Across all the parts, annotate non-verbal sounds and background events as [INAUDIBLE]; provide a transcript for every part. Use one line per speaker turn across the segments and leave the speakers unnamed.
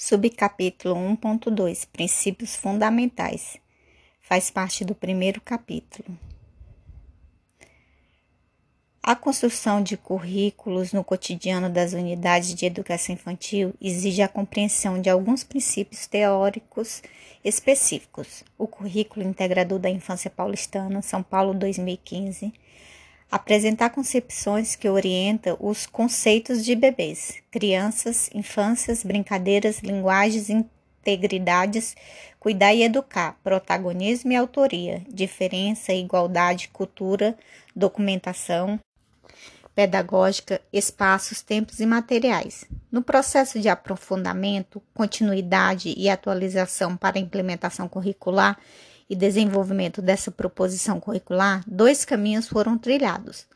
Subcapítulo 1.2 Princípios Fundamentais faz parte do primeiro capítulo. A construção de currículos no cotidiano das unidades de educação infantil exige a compreensão de alguns princípios teóricos específicos. O Currículo Integrador da Infância Paulistana, São Paulo 2015, apresentar concepções que orientam os conceitos de bebês, crianças, infâncias, brincadeiras, linguagens, integridades, cuidar e educar, protagonismo e autoria, diferença, igualdade, cultura, documentação, pedagógica, espaços, tempos e materiais. No processo de aprofundamento, continuidade e atualização para a implementação curricular, e desenvolvimento dessa proposição curricular, dois caminhos foram trilhados.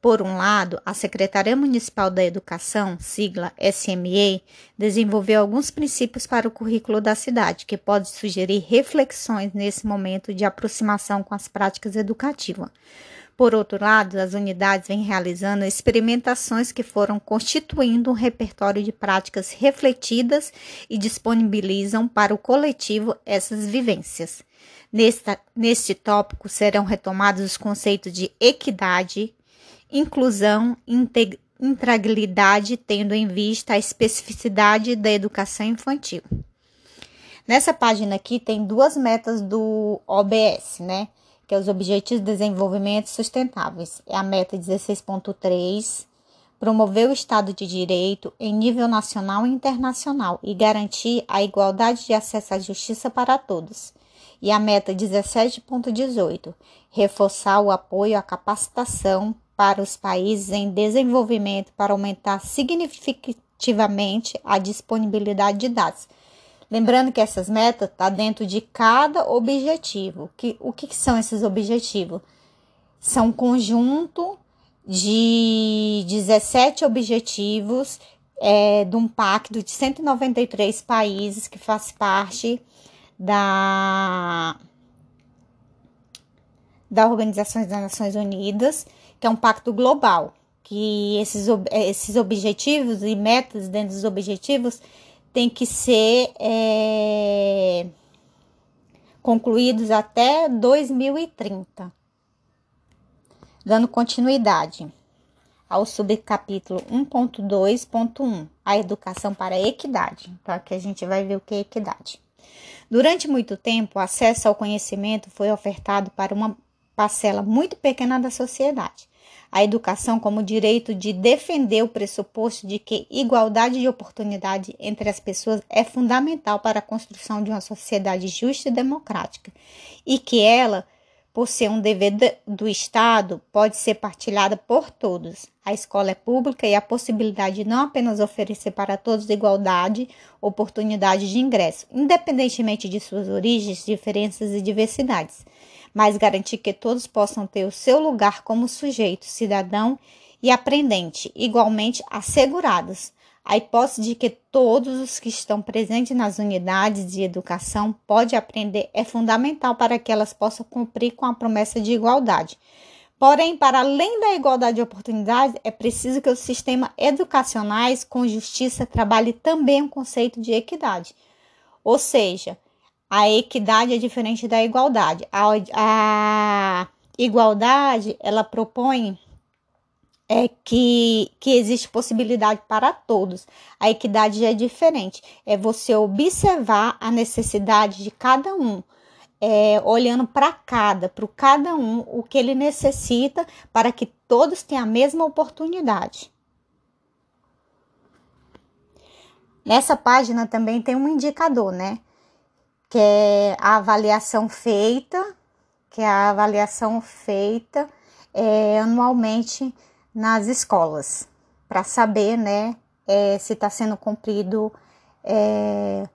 Por um lado, a Secretaria Municipal da Educação, sigla SME, desenvolveu alguns princípios para o currículo da cidade, que pode sugerir reflexões nesse momento de aproximação com as práticas educativas. Por outro lado, as unidades vêm realizando experimentações que foram constituindo um repertório de práticas refletidas e disponibilizam para o coletivo essas vivências. Nesta, neste tópico serão retomados os conceitos de equidade, inclusão e integralidade, tendo em vista a especificidade da educação infantil. Nessa página aqui tem duas metas do OBS, né? Que é os Objetivos de Desenvolvimento Sustentáveis. É a meta 16.3, promover o Estado de Direito em nível nacional e internacional e garantir a igualdade de acesso à justiça para todos e a meta 17.18, reforçar o apoio à capacitação para os países em desenvolvimento para aumentar significativamente a disponibilidade de dados. Lembrando que essas metas estão tá dentro de cada objetivo. Que, o que, que são esses objetivos? São um conjunto de 17 objetivos é, de um pacto de 193 países que faz parte da, da Organização das Nações Unidas, que é um pacto global, que esses, esses objetivos e metas dentro dos objetivos têm que ser é, concluídos até 2030. Dando continuidade ao subcapítulo 1.2.1, a educação para a equidade. Então, aqui a gente vai ver o que é equidade. Durante muito tempo, o acesso ao conhecimento foi ofertado para uma parcela muito pequena da sociedade. A educação como direito de defender o pressuposto de que igualdade de oportunidade entre as pessoas é fundamental para a construção de uma sociedade justa e democrática, e que ela por ser um dever do Estado, pode ser partilhada por todos. A escola é pública e a possibilidade de não apenas oferecer para todos igualdade, oportunidade de ingresso, independentemente de suas origens, diferenças e diversidades, mas garantir que todos possam ter o seu lugar como sujeito, cidadão e aprendente, igualmente assegurados, a hipótese de que todos os que estão presentes nas unidades de educação podem aprender é fundamental para que elas possam cumprir com a promessa de igualdade. Porém, para além da igualdade de oportunidades, é preciso que os sistemas educacionais com justiça trabalhem também o conceito de equidade. Ou seja, a equidade é diferente da igualdade. A, a igualdade, ela propõe é que, que existe possibilidade para todos. A equidade já é diferente. É você observar a necessidade de cada um, é, olhando para cada, para cada um, o que ele necessita para que todos tenham a mesma oportunidade. Nessa página também tem um indicador, né? Que é a avaliação feita, que é a avaliação feita é, anualmente nas escolas para saber, né, é, se está sendo cumprido é,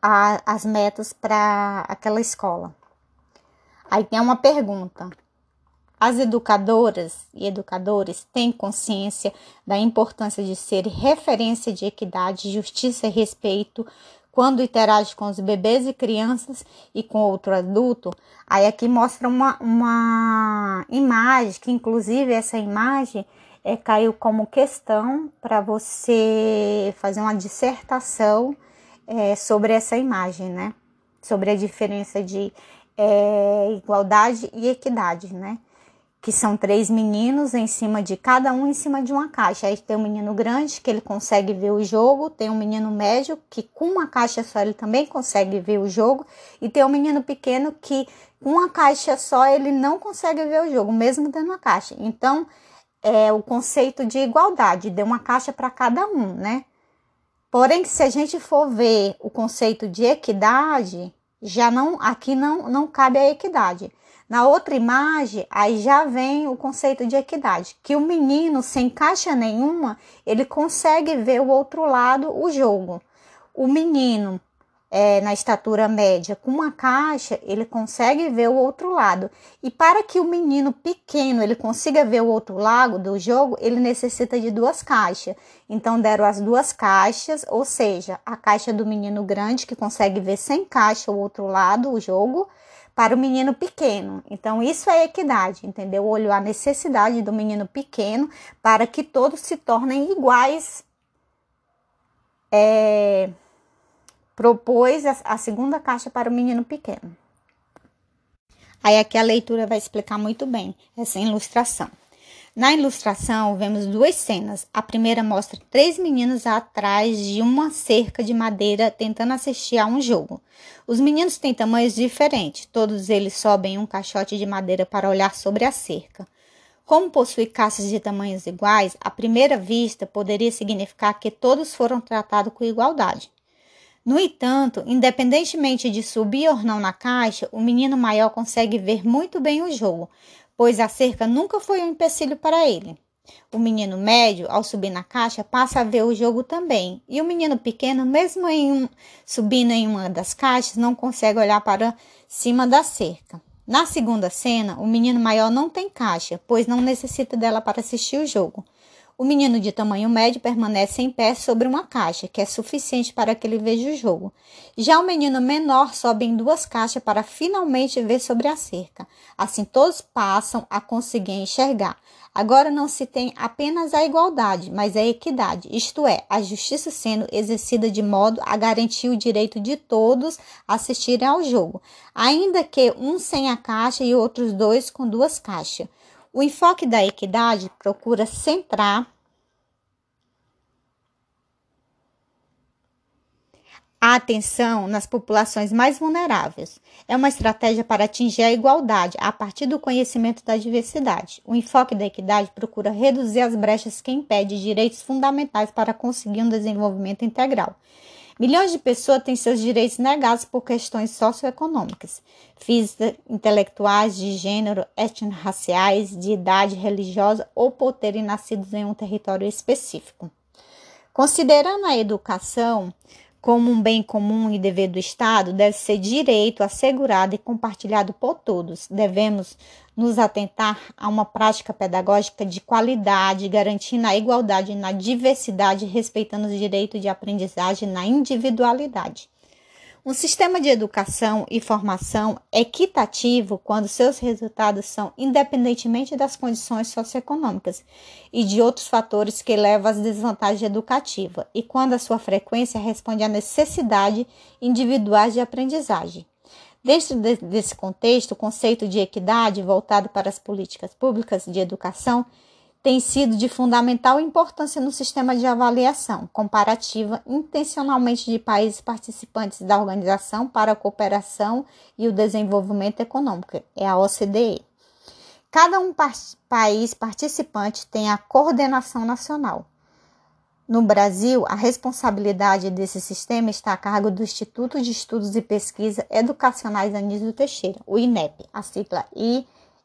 a, as metas para aquela escola. Aí tem uma pergunta: as educadoras e educadores têm consciência da importância de ser referência de equidade, justiça e respeito quando interage com os bebês e crianças e com outro adulto, aí aqui mostra uma, uma imagem, que inclusive essa imagem é, caiu como questão para você fazer uma dissertação é, sobre essa imagem, né? Sobre a diferença de é, igualdade e equidade, né? Que são três meninos em cima de cada um em cima de uma caixa. Aí tem um menino grande que ele consegue ver o jogo, tem um menino médio que com uma caixa só ele também consegue ver o jogo, e tem um menino pequeno que com uma caixa só ele não consegue ver o jogo, mesmo tendo uma caixa. Então, é o conceito de igualdade, de uma caixa para cada um, né? Porém, se a gente for ver o conceito de equidade, já não aqui não, não cabe a equidade. Na outra imagem, aí já vem o conceito de equidade, que o menino sem caixa nenhuma, ele consegue ver o outro lado o jogo. O menino é, na estatura média com uma caixa, ele consegue ver o outro lado. E para que o menino pequeno ele consiga ver o outro lado do jogo, ele necessita de duas caixas. Então deram as duas caixas, ou seja, a caixa do menino grande que consegue ver sem caixa o outro lado, o jogo, para o menino pequeno. Então isso é equidade, entendeu? Olhou a necessidade do menino pequeno para que todos se tornem iguais. É, propôs a segunda caixa para o menino pequeno. Aí aqui a leitura vai explicar muito bem essa ilustração. Na ilustração, vemos duas cenas. A primeira mostra três meninos atrás de uma cerca de madeira tentando assistir a um jogo. Os meninos têm tamanhos diferentes, todos eles sobem um caixote de madeira para olhar sobre a cerca. Como possui caixas de tamanhos iguais, à primeira vista poderia significar que todos foram tratados com igualdade. No entanto, independentemente de subir ou não na caixa, o menino maior consegue ver muito bem o jogo, pois a cerca nunca foi um empecilho para ele. O menino médio, ao subir na caixa, passa a ver o jogo também, e o menino pequeno, mesmo em um, subindo em uma das caixas, não consegue olhar para cima da cerca. Na segunda cena, o menino maior não tem caixa, pois não necessita dela para assistir o jogo. O menino de tamanho médio permanece em pé sobre uma caixa, que é suficiente para que ele veja o jogo. Já o menino menor sobe em duas caixas para finalmente ver sobre a cerca. Assim todos passam a conseguir enxergar. Agora não se tem apenas a igualdade, mas a equidade, isto é, a justiça sendo exercida de modo a garantir o direito de todos assistirem ao jogo, ainda que um sem a caixa e outros dois com duas caixas. O enfoque da equidade procura centrar a atenção nas populações mais vulneráveis. É uma estratégia para atingir a igualdade a partir do conhecimento da diversidade. O enfoque da equidade procura reduzir as brechas que impedem direitos fundamentais para conseguir um desenvolvimento integral. Milhões de pessoas têm seus direitos negados por questões socioeconômicas, físicas, intelectuais, de gênero, étnico-raciais, de idade religiosa ou por terem nascido em um território específico. Considerando a educação como um bem comum e dever do Estado, deve ser direito assegurado e compartilhado por todos. Devemos nos atentar a uma prática pedagógica de qualidade, garantindo a igualdade na diversidade, respeitando os direitos de aprendizagem na individualidade. Um sistema de educação e formação equitativo quando seus resultados são independentemente das condições socioeconômicas e de outros fatores que levam às desvantagens educativas, e quando a sua frequência responde à necessidade individuais de aprendizagem. Dentro desse contexto, o conceito de equidade voltado para as políticas públicas de educação tem sido de fundamental importância no sistema de avaliação comparativa intencionalmente de países participantes da Organização para a Cooperação e o Desenvolvimento Econômico, é a OCDE. Cada um país participante tem a coordenação nacional. No Brasil, a responsabilidade desse sistema está a cargo do Instituto de Estudos e Pesquisa Educacionais Anísio Teixeira, o INEP, a sigla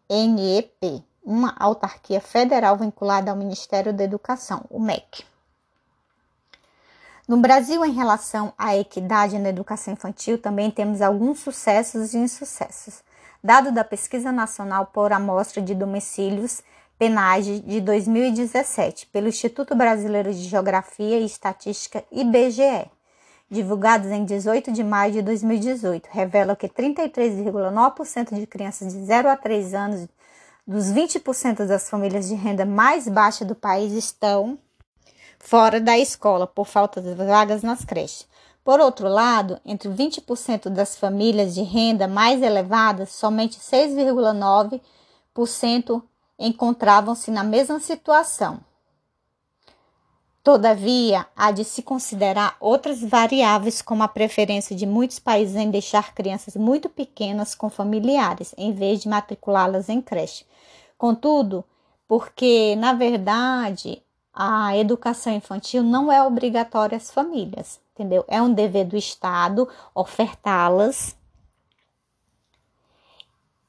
INEP uma autarquia federal vinculada ao Ministério da Educação, o MEC. No Brasil, em relação à equidade na educação infantil, também temos alguns sucessos e insucessos. Dado da Pesquisa Nacional por Amostra de Domicílios, PENAGE, de 2017, pelo Instituto Brasileiro de Geografia e Estatística, IBGE, divulgados em 18 de maio de 2018, revelam que 33,9% de crianças de 0 a 3 anos dos 20% das famílias de renda mais baixa do país estão fora da escola por falta de vagas nas creches. Por outro lado, entre 20% das famílias de renda mais elevada, somente 6,9% encontravam-se na mesma situação. Todavia, há de se considerar outras variáveis, como a preferência de muitos países em deixar crianças muito pequenas com familiares, em vez de matriculá-las em creche. Contudo, porque, na verdade, a educação infantil não é obrigatória às famílias, entendeu? É um dever do Estado ofertá-las.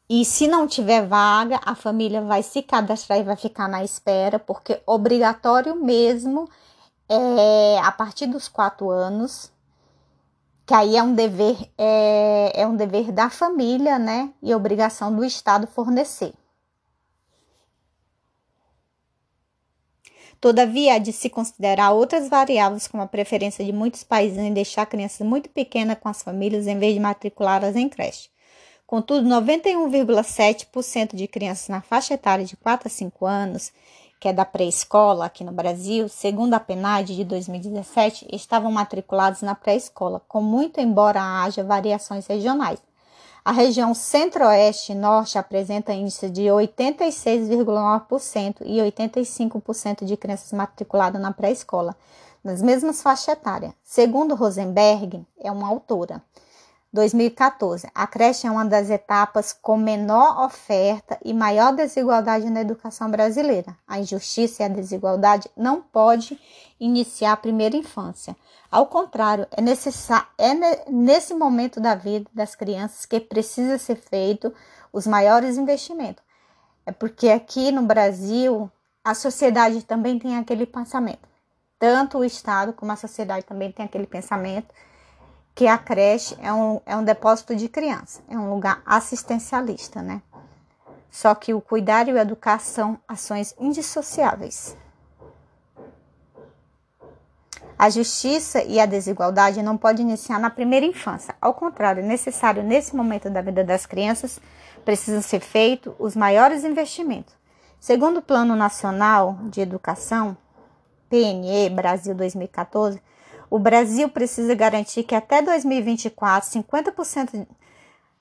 E se não tiver vaga, a família vai se cadastrar e vai ficar na espera, porque obrigatório mesmo é a partir dos quatro anos, que aí é um dever, é, é um dever da família, né? E obrigação do Estado fornecer. Todavia, há de se considerar outras variáveis, como a preferência de muitos países em deixar crianças muito pequenas com as famílias em vez de matriculá-las em creche. Contudo, 91,7% de crianças na faixa etária de 4 a 5 anos, que é da pré-escola aqui no Brasil, segundo a PNAD de 2017, estavam matriculados na pré-escola, com muito embora haja variações regionais. A região centro-oeste e norte apresenta índice de 86,9% e 85% de crianças matriculadas na pré-escola, nas mesmas faixas etárias. Segundo Rosenberg, é uma autora. 2014. A creche é uma das etapas com menor oferta e maior desigualdade na educação brasileira. A injustiça e a desigualdade não pode iniciar a primeira infância. Ao contrário, é, é nesse momento da vida das crianças que precisa ser feito os maiores investimentos. É porque aqui no Brasil a sociedade também tem aquele pensamento. Tanto o Estado como a sociedade também tem aquele pensamento que a creche é um, é um depósito de criança, é um lugar assistencialista, né? Só que o cuidar e a educação são ações indissociáveis. A justiça e a desigualdade não podem iniciar na primeira infância. Ao contrário, é necessário nesse momento da vida das crianças, precisam ser feitos os maiores investimentos. Segundo o Plano Nacional de Educação, PNE Brasil 2014, o Brasil precisa garantir que até 2024, 50%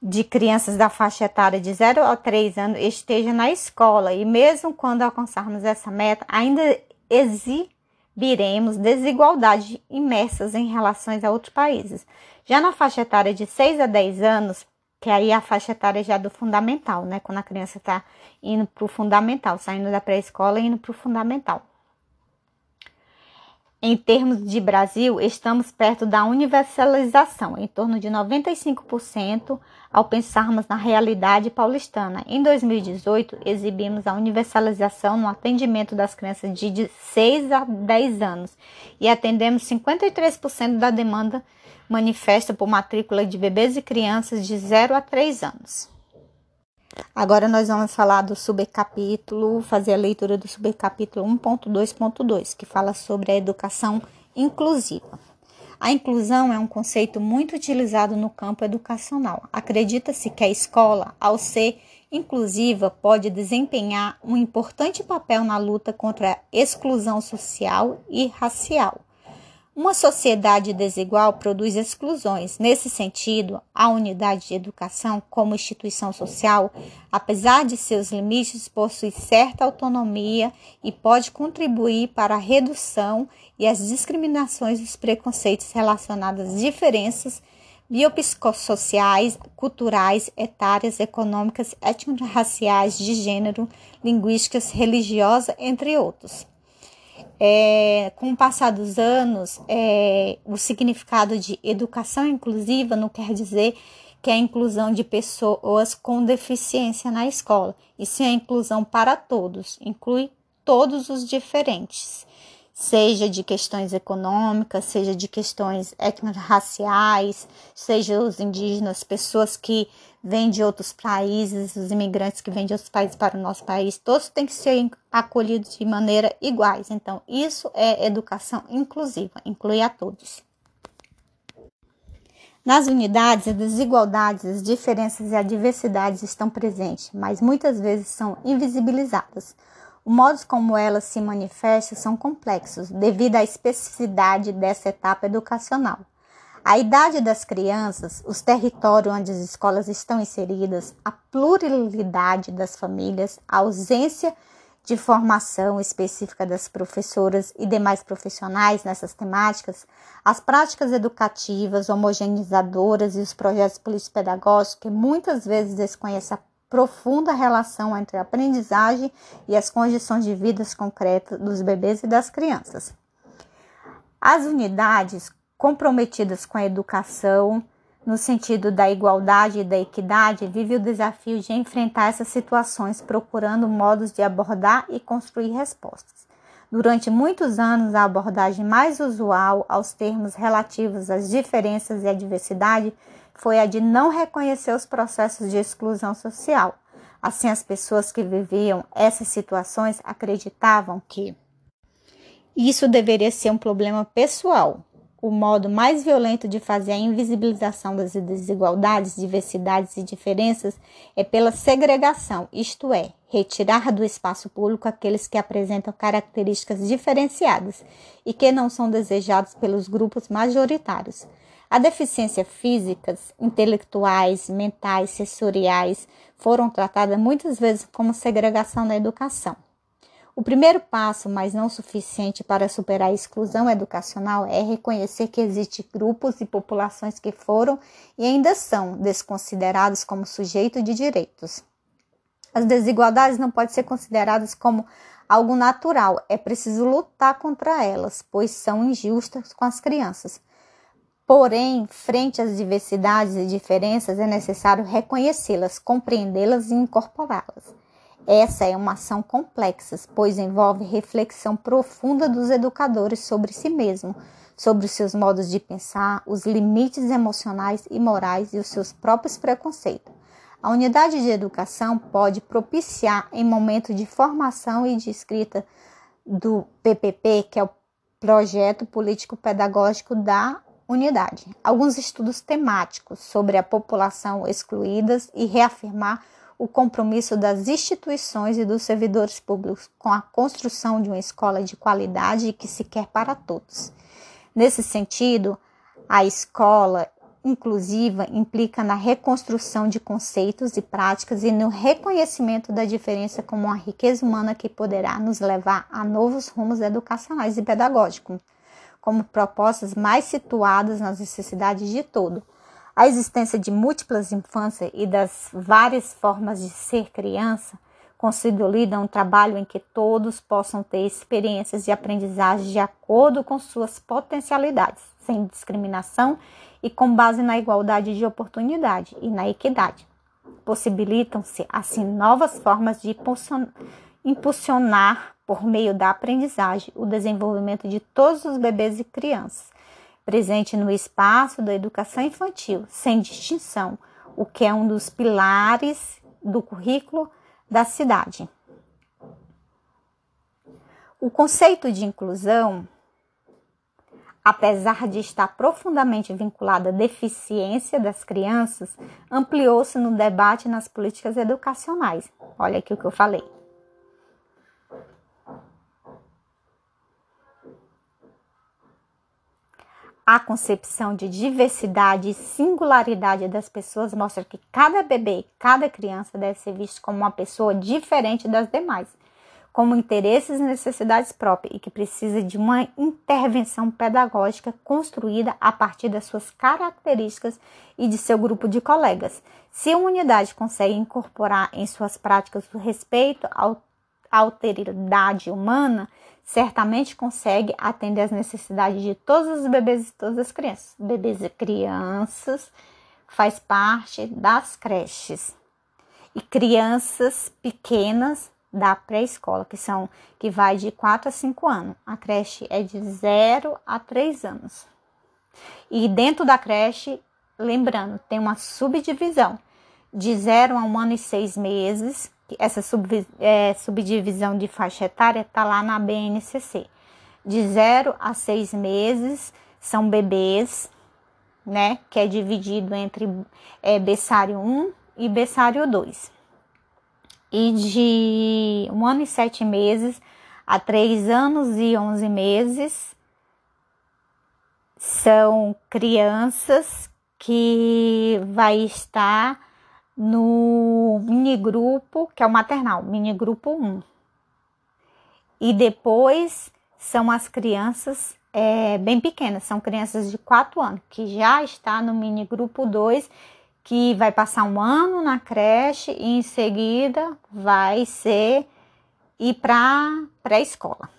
de crianças da faixa etária de 0 a 3 anos estejam na escola e mesmo quando alcançarmos essa meta, ainda exibiremos desigualdade imersas em relações a outros países. Já na faixa etária de 6 a 10 anos, que aí é a faixa etária já do fundamental, né? Quando a criança está indo para o fundamental, saindo da pré-escola e indo para o fundamental. Em termos de Brasil, estamos perto da universalização, em torno de 95% ao pensarmos na realidade paulistana. Em 2018, exibimos a universalização no atendimento das crianças de 6 a 10 anos e atendemos 53% da demanda manifesta por matrícula de bebês e crianças de 0 a 3 anos. Agora nós vamos falar do subcapítulo, fazer a leitura do subcapítulo 1.2.2, que fala sobre a educação inclusiva. A inclusão é um conceito muito utilizado no campo educacional. Acredita-se que a escola, ao ser inclusiva, pode desempenhar um importante papel na luta contra a exclusão social e racial. Uma sociedade desigual produz exclusões. Nesse sentido, a unidade de educação, como instituição social, apesar de seus limites, possui certa autonomia e pode contribuir para a redução e as discriminações dos preconceitos relacionados às diferenças biopsicossociais, culturais, etárias, econômicas, étnico-raciais, de gênero, linguísticas, religiosas, entre outros é, com o passar dos anos, é, o significado de educação inclusiva não quer dizer que é a inclusão de pessoas com deficiência na escola, e sim a inclusão para todos, inclui todos os diferentes seja de questões econômicas, seja de questões étnico-raciais, seja os indígenas, pessoas que vêm de outros países, os imigrantes que vêm de outros países para o nosso país, todos têm que ser acolhidos de maneira iguais. Então, isso é educação inclusiva, inclui a todos. Nas unidades, as desigualdades, as diferenças e a diversidade estão presentes, mas muitas vezes são invisibilizadas. Os modos como elas se manifestam são complexos, devido à especificidade dessa etapa educacional. A idade das crianças, os territórios onde as escolas estão inseridas, a pluralidade das famílias, a ausência de formação específica das professoras e demais profissionais nessas temáticas, as práticas educativas homogeneizadoras e os projetos político-pedagógicos que muitas vezes desconhecem a profunda relação entre a aprendizagem e as condições de vida concretas dos bebês e das crianças. As unidades comprometidas com a educação, no sentido da igualdade e da equidade, vive o desafio de enfrentar essas situações, procurando modos de abordar e construir respostas. Durante muitos anos, a abordagem mais usual aos termos relativos às diferenças e à diversidade foi a de não reconhecer os processos de exclusão social. Assim, as pessoas que viviam essas situações acreditavam que isso deveria ser um problema pessoal, o modo mais violento de fazer a invisibilização das desigualdades, diversidades e diferenças é pela segregação, isto é, retirar do espaço público aqueles que apresentam características diferenciadas e que não são desejados pelos grupos majoritários. A deficiência físicas, intelectuais, mentais, sensoriais foram tratadas muitas vezes como segregação na educação. O primeiro passo, mas não suficiente para superar a exclusão educacional, é reconhecer que existem grupos e populações que foram e ainda são desconsiderados como sujeito de direitos. As desigualdades não podem ser consideradas como algo natural, é preciso lutar contra elas, pois são injustas com as crianças. Porém, frente às diversidades e diferenças, é necessário reconhecê-las, compreendê-las e incorporá-las. Essa é uma ação complexa, pois envolve reflexão profunda dos educadores sobre si mesmo, sobre os seus modos de pensar, os limites emocionais e morais e os seus próprios preconceitos. A unidade de educação pode propiciar, em momento de formação e de escrita do PPP, que é o Projeto Político Pedagógico da Unidade, alguns estudos temáticos sobre a população excluídas e reafirmar o compromisso das instituições e dos servidores públicos com a construção de uma escola de qualidade que se quer para todos. Nesse sentido, a escola inclusiva implica na reconstrução de conceitos e práticas e no reconhecimento da diferença como uma riqueza humana que poderá nos levar a novos rumos educacionais e pedagógicos, como propostas mais situadas nas necessidades de todo a existência de múltiplas infâncias e das várias formas de ser criança consolida um trabalho em que todos possam ter experiências de aprendizagem de acordo com suas potencialidades, sem discriminação e com base na igualdade de oportunidade e na equidade. Possibilitam-se, assim, novas formas de impulsionar, por meio da aprendizagem, o desenvolvimento de todos os bebês e crianças, presente no espaço da educação infantil, sem distinção, o que é um dos pilares do currículo da cidade. O conceito de inclusão, apesar de estar profundamente vinculado à deficiência das crianças, ampliou-se no debate nas políticas educacionais. Olha aqui o que eu falei. A concepção de diversidade e singularidade das pessoas mostra que cada bebê, cada criança deve ser visto como uma pessoa diferente das demais, com interesses e necessidades próprias e que precisa de uma intervenção pedagógica construída a partir das suas características e de seu grupo de colegas. Se a unidade consegue incorporar em suas práticas o respeito à alteridade humana, certamente consegue atender às necessidades de todos os bebês e todas as crianças. Bebês e crianças faz parte das creches. E crianças pequenas da pré-escola, que são que vai de 4 a 5 anos. A creche é de 0 a 3 anos. E dentro da creche, lembrando, tem uma subdivisão de 0 a 1 ano e 6 meses, essa sub, é, subdivisão de faixa etária está lá na BNCC. De 0 a 6 meses são bebês, né? Que é dividido entre é, berçário 1 e berçário 2. E de um ano e sete meses a três anos e onze meses são crianças que vai estar no mini grupo, que é o maternal, mini grupo 1. E depois são as crianças é, bem pequenas, são crianças de 4 anos, que já está no mini grupo 2, que vai passar um ano na creche e em seguida vai ser ir para pré-escola.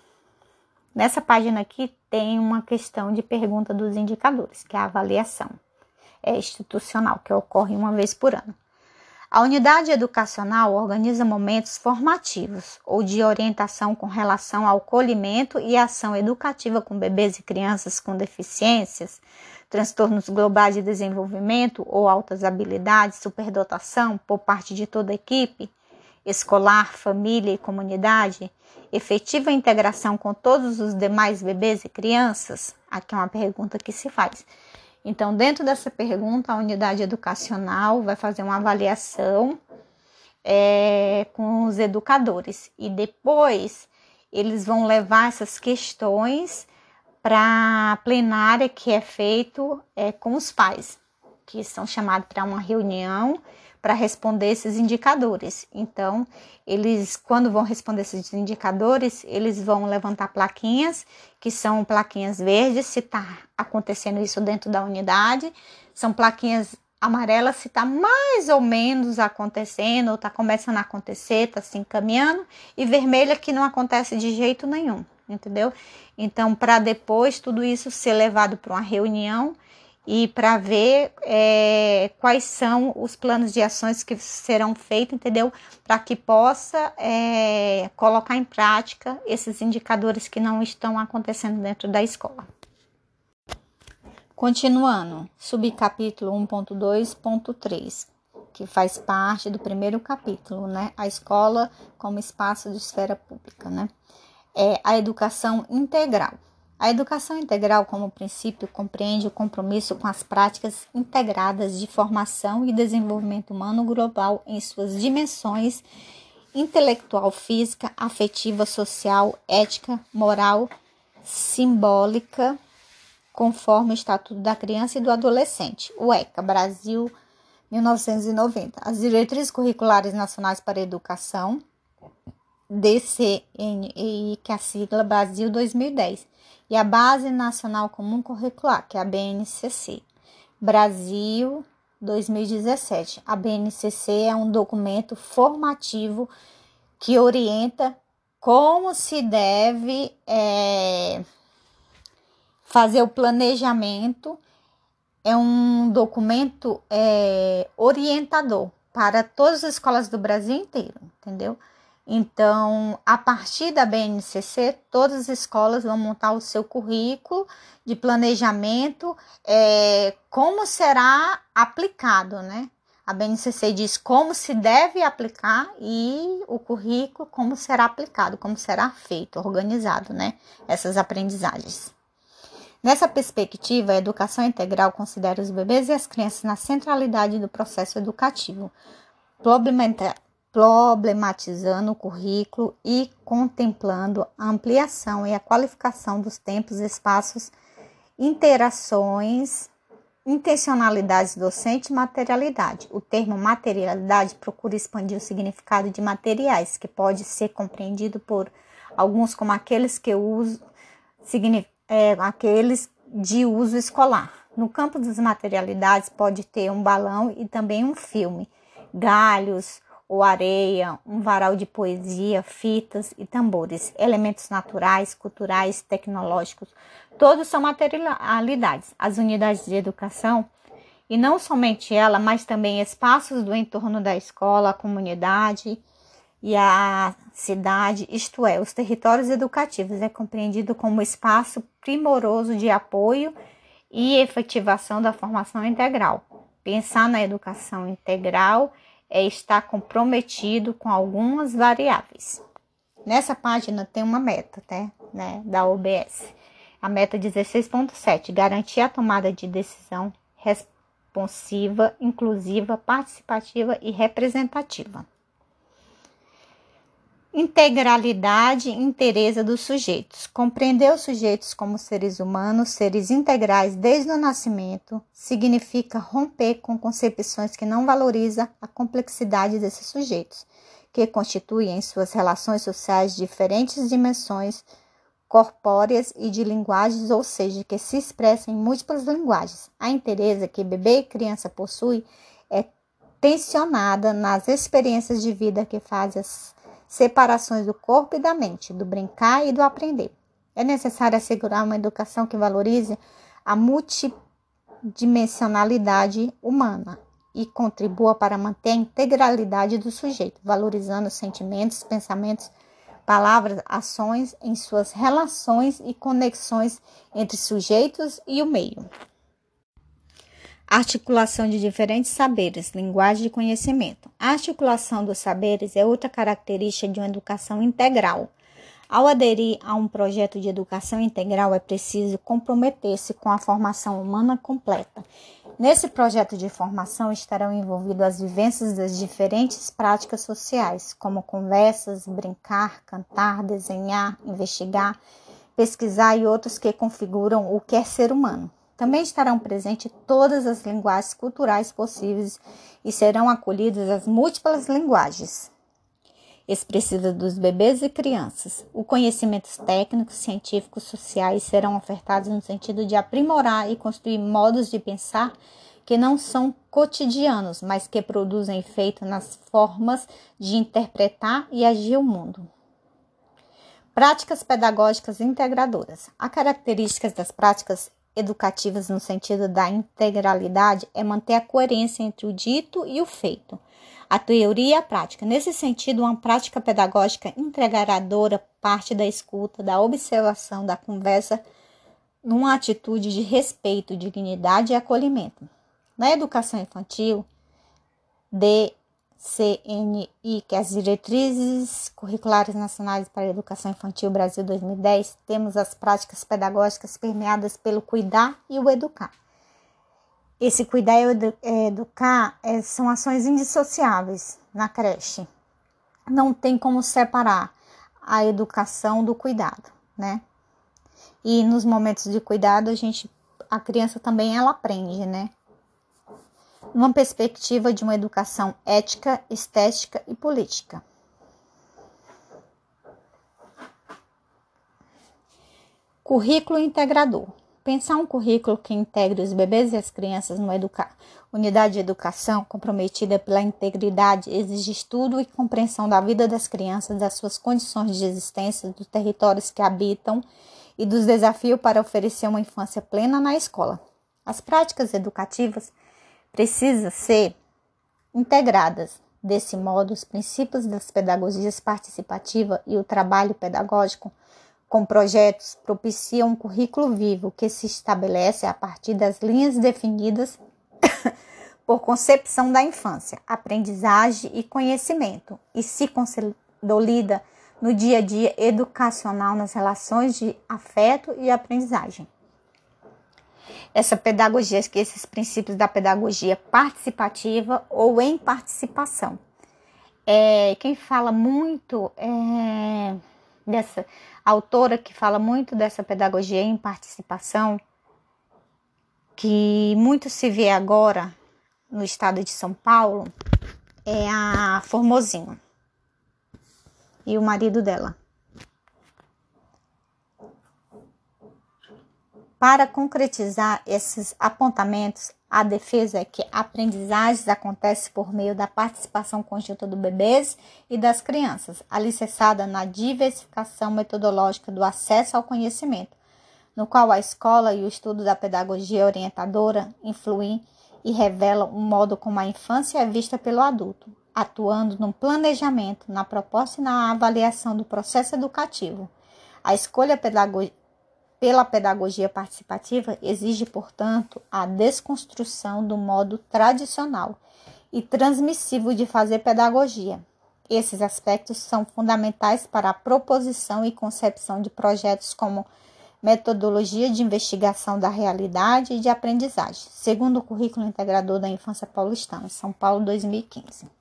Nessa página aqui tem uma questão de pergunta dos indicadores, que é a avaliação é institucional, que ocorre uma vez por ano. A unidade educacional organiza momentos formativos ou de orientação com relação ao colhimento e ação educativa com bebês e crianças com deficiências, transtornos globais de desenvolvimento ou altas habilidades, superdotação por parte de toda a equipe, escolar, família e comunidade, efetiva integração com todos os demais bebês e crianças? Aqui é uma pergunta que se faz. Então, dentro dessa pergunta, a unidade educacional vai fazer uma avaliação é, com os educadores. E depois eles vão levar essas questões para a plenária que é feito é, com os pais, que são chamados para uma reunião para responder esses indicadores. Então, eles, quando vão responder esses indicadores, eles vão levantar plaquinhas, que são plaquinhas verdes, se está acontecendo isso dentro da unidade, são plaquinhas amarelas se está mais ou menos acontecendo, ou está começando a acontecer, está se encaminhando, e vermelha que não acontece de jeito nenhum, entendeu? Então, para depois tudo isso ser levado para uma reunião e para ver é, quais são os planos de ações que serão feitos, entendeu? Para que possa é, colocar em prática esses indicadores que não estão acontecendo dentro da escola. Continuando, subcapítulo 1.2.3, que faz parte do primeiro capítulo, né? A escola como espaço de esfera pública, né? É a educação integral. A educação integral, como princípio, compreende o compromisso com as práticas integradas de formação e desenvolvimento humano global em suas dimensões intelectual, física, afetiva, social, ética, moral, simbólica, conforme o Estatuto da Criança e do Adolescente, o ECA, Brasil, 1990. As diretrizes curriculares nacionais para a educação, DCNEI, que é a sigla Brasil 2010 e a Base Nacional Comum Curricular, que é a BNCC. Brasil 2017. A BNCC é um documento formativo que orienta como se deve é, fazer o planejamento. É um documento é, orientador para todas as escolas do Brasil inteiro, entendeu? Então, a partir da BNCC, todas as escolas vão montar o seu currículo de planejamento, é, como será aplicado, né? A BNCC diz como se deve aplicar e o currículo como será aplicado, como será feito, organizado, né? Essas aprendizagens. Nessa perspectiva, a educação integral considera os bebês e as crianças na centralidade do processo educativo, problematizando o currículo e contemplando a ampliação e a qualificação dos tempos, espaços, interações, intencionalidades docente e materialidade. O termo materialidade procura expandir o significado de materiais, que pode ser compreendido por alguns como aqueles que usam é, aqueles de uso escolar. No campo das materialidades pode ter um balão e também um filme, galhos, ou areia, um varal de poesia, fitas e tambores, elementos naturais, culturais, tecnológicos, todos são materialidades. As unidades de educação, e não somente ela, mas também espaços do entorno da escola, a comunidade e a cidade, isto é, os territórios educativos, é compreendido como espaço primoroso de apoio e efetivação da formação integral. Pensar na educação integral é estar comprometido com algumas variáveis. Nessa página tem uma meta, tá? né, da OBS. A meta 16.7, garantir a tomada de decisão responsiva, inclusiva, participativa e representativa. Integralidade e inteireza dos sujeitos. Compreender os sujeitos como seres humanos, seres integrais desde o nascimento, significa romper com concepções que não valorizam a complexidade desses sujeitos, que constituem em suas relações sociais diferentes dimensões corpóreas e de linguagens, ou seja, que se expressam em múltiplas linguagens. A inteireza que bebê e criança possuem é tensionada nas experiências de vida que fazem as separações do corpo e da mente, do brincar e do aprender. É necessário assegurar uma educação que valorize a multidimensionalidade humana e contribua para manter a integralidade do sujeito, valorizando os sentimentos, pensamentos, palavras, ações em suas relações e conexões entre sujeitos e o meio. Articulação de diferentes saberes, linguagem de conhecimento. A articulação dos saberes é outra característica de uma educação integral. Ao aderir a um projeto de educação integral, é preciso comprometer-se com a formação humana completa. Nesse projeto de formação estarão envolvidas as vivências das diferentes práticas sociais, como conversas, brincar, cantar, desenhar, investigar, pesquisar e outros que configuram o que é ser humano. Também estarão presentes todas as linguagens culturais possíveis e serão acolhidas as múltiplas linguagens expressivas dos bebês e crianças. Os conhecimentos técnicos, científicos, sociais serão ofertados no sentido de aprimorar e construir modos de pensar que não são cotidianos, mas que produzem efeito nas formas de interpretar e agir o mundo. Práticas pedagógicas integradoras. A características das práticas educativas no sentido da integralidade é manter a coerência entre o dito e o feito, a teoria e a prática. Nesse sentido, uma prática pedagógica integradora parte da escuta, da observação, da conversa, numa atitude de respeito, dignidade e acolhimento. Na educação infantil, de CNI, que é as Diretrizes Curriculares Nacionais para a Educação Infantil Brasil 2010, temos as práticas pedagógicas permeadas pelo cuidar e o educar. Esse cuidar e é, educar é, são ações indissociáveis na creche. Não tem como separar a educação do cuidado, né? E nos momentos de cuidado, a gente, a criança também ela aprende, né? Numa perspectiva de uma educação ética, estética e política. Currículo integrador. Pensar um currículo que integre os bebês e as crianças numa unidade de educação comprometida pela integridade exige estudo e compreensão da vida das crianças, das suas condições de existência, dos territórios que habitam e dos desafios para oferecer uma infância plena na escola. As práticas educativas precisa ser integradas. Desse modo, os princípios das pedagogias participativa e o trabalho pedagógico com projetos propiciam um currículo vivo que se estabelece a partir das linhas definidas [COUGHS] por concepção da infância, aprendizagem e conhecimento e se consolida no dia a dia educacional nas relações de afeto e aprendizagem essa pedagogia, que esses princípios da pedagogia participativa ou em participação. É, quem fala muito é, dessa autora que fala muito dessa pedagogia em participação, que muito se vê agora no estado de São Paulo, é a Formosinho e o marido dela. Para concretizar esses apontamentos, a defesa é que aprendizagens acontecem por meio da participação conjunta do bebês e das crianças, alicerçada na diversificação metodológica do acesso ao conhecimento, no qual a escola e o estudo da pedagogia orientadora influem e revelam o modo como a infância é vista pelo adulto, atuando no planejamento, na proposta e na avaliação do processo educativo. A escolha pedagógica pela pedagogia participativa exige, portanto, a desconstrução do modo tradicional e transmissivo de fazer pedagogia. Esses aspectos são fundamentais para a proposição e concepção de projetos como metodologia de investigação da realidade e de aprendizagem, segundo o currículo integrador da infância paulistana, São Paulo 2015.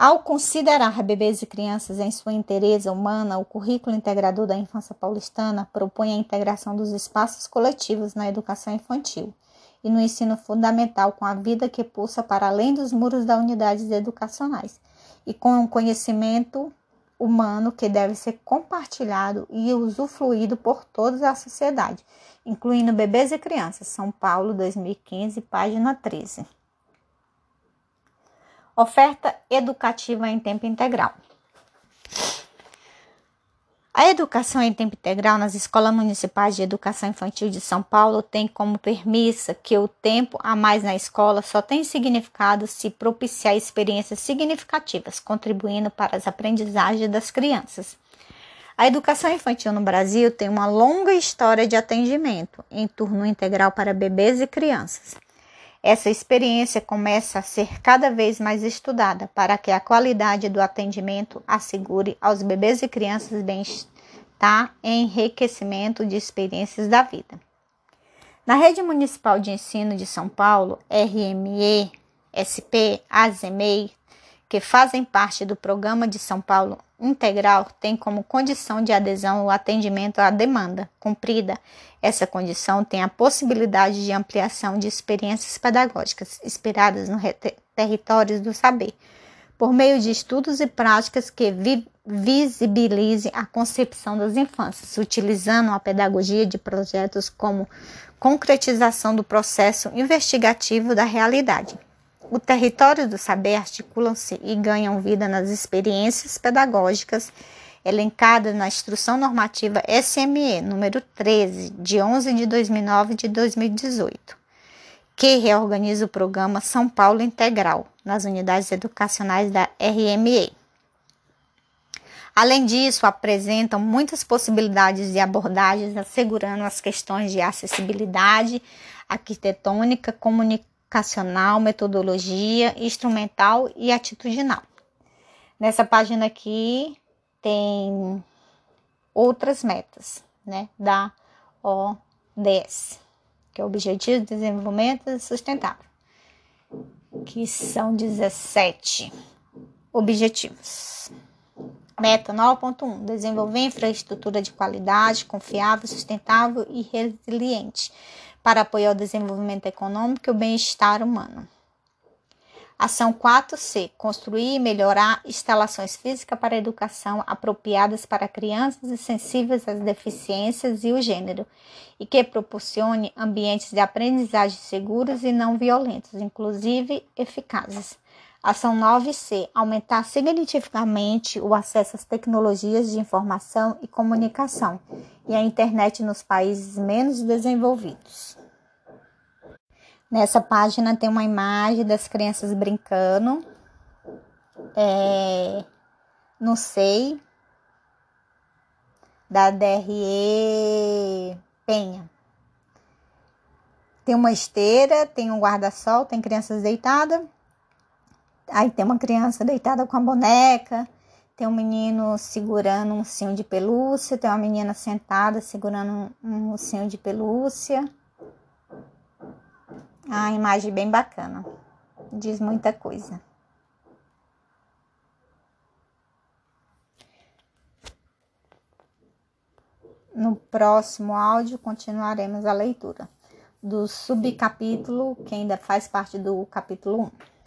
Ao considerar bebês e crianças em sua inteireza humana, o currículo integrador da infância paulistana propõe a integração dos espaços coletivos na educação infantil e no ensino fundamental com a vida que pulsa para além dos muros das unidades educacionais e com o conhecimento humano que deve ser compartilhado e usufruído por toda a sociedade, incluindo bebês e crianças. São Paulo, 2015, página 13. Oferta educativa em tempo integral. A educação em tempo integral nas escolas municipais de educação infantil de São Paulo tem como premissa que o tempo a mais na escola só tem significado se propiciar experiências significativas, contribuindo para as aprendizagens das crianças. A educação infantil no Brasil tem uma longa história de atendimento em turno integral para bebês e crianças. Essa experiência começa a ser cada vez mais estudada para que a qualidade do atendimento assegure aos bebês e crianças bem-estar e enriquecimento de experiências da vida. Na Rede Municipal de Ensino de São Paulo, RME, SP, ASEMEI, que fazem parte do Programa de São Paulo Integral, tem como condição de adesão o atendimento à demanda cumprida. Essa condição tem a possibilidade de ampliação de experiências pedagógicas inspiradas no territórios do saber, por meio de estudos e práticas que vi visibilizem a concepção das infâncias, utilizando a pedagogia de projetos como concretização do processo investigativo da realidade. O território do saber articulam-se e ganham vida nas experiências pedagógicas elencadas na Instrução Normativa SME número 13, de 11 de 2009 e de 2018, que reorganiza o programa São Paulo Integral nas unidades educacionais da RME. Além disso, apresentam muitas possibilidades de abordagens assegurando as questões de acessibilidade arquitetônica, comunicação educacional, metodologia, instrumental e atitudinal. Nessa página aqui tem outras metas, né, da ODS, que é o Objetivo de Desenvolvimento Sustentável, que são 17 objetivos. Meta 9.1: desenvolver infraestrutura de qualidade, confiável, sustentável e resiliente para apoiar o desenvolvimento econômico e o bem-estar humano. Ação 4C: construir e melhorar instalações físicas para educação apropriadas para crianças e sensíveis às deficiências e o gênero, e que proporcione ambientes de aprendizagem seguros e não violentos, inclusive eficazes. Ação 9C: aumentar significativamente o acesso às tecnologias de informação e comunicação e à internet nos países menos desenvolvidos. Nessa página tem uma imagem das crianças brincando. É, no SEI da DRE Penha. Tem uma esteira, tem um guarda-sol, tem crianças deitadas Aí tem uma criança deitada com a boneca, tem um menino segurando um ursinho de pelúcia, tem uma menina sentada segurando um ursinho de pelúcia. A imagem bem bacana, diz muita coisa. No próximo áudio continuaremos a leitura do subcapítulo que ainda faz parte do capítulo 1.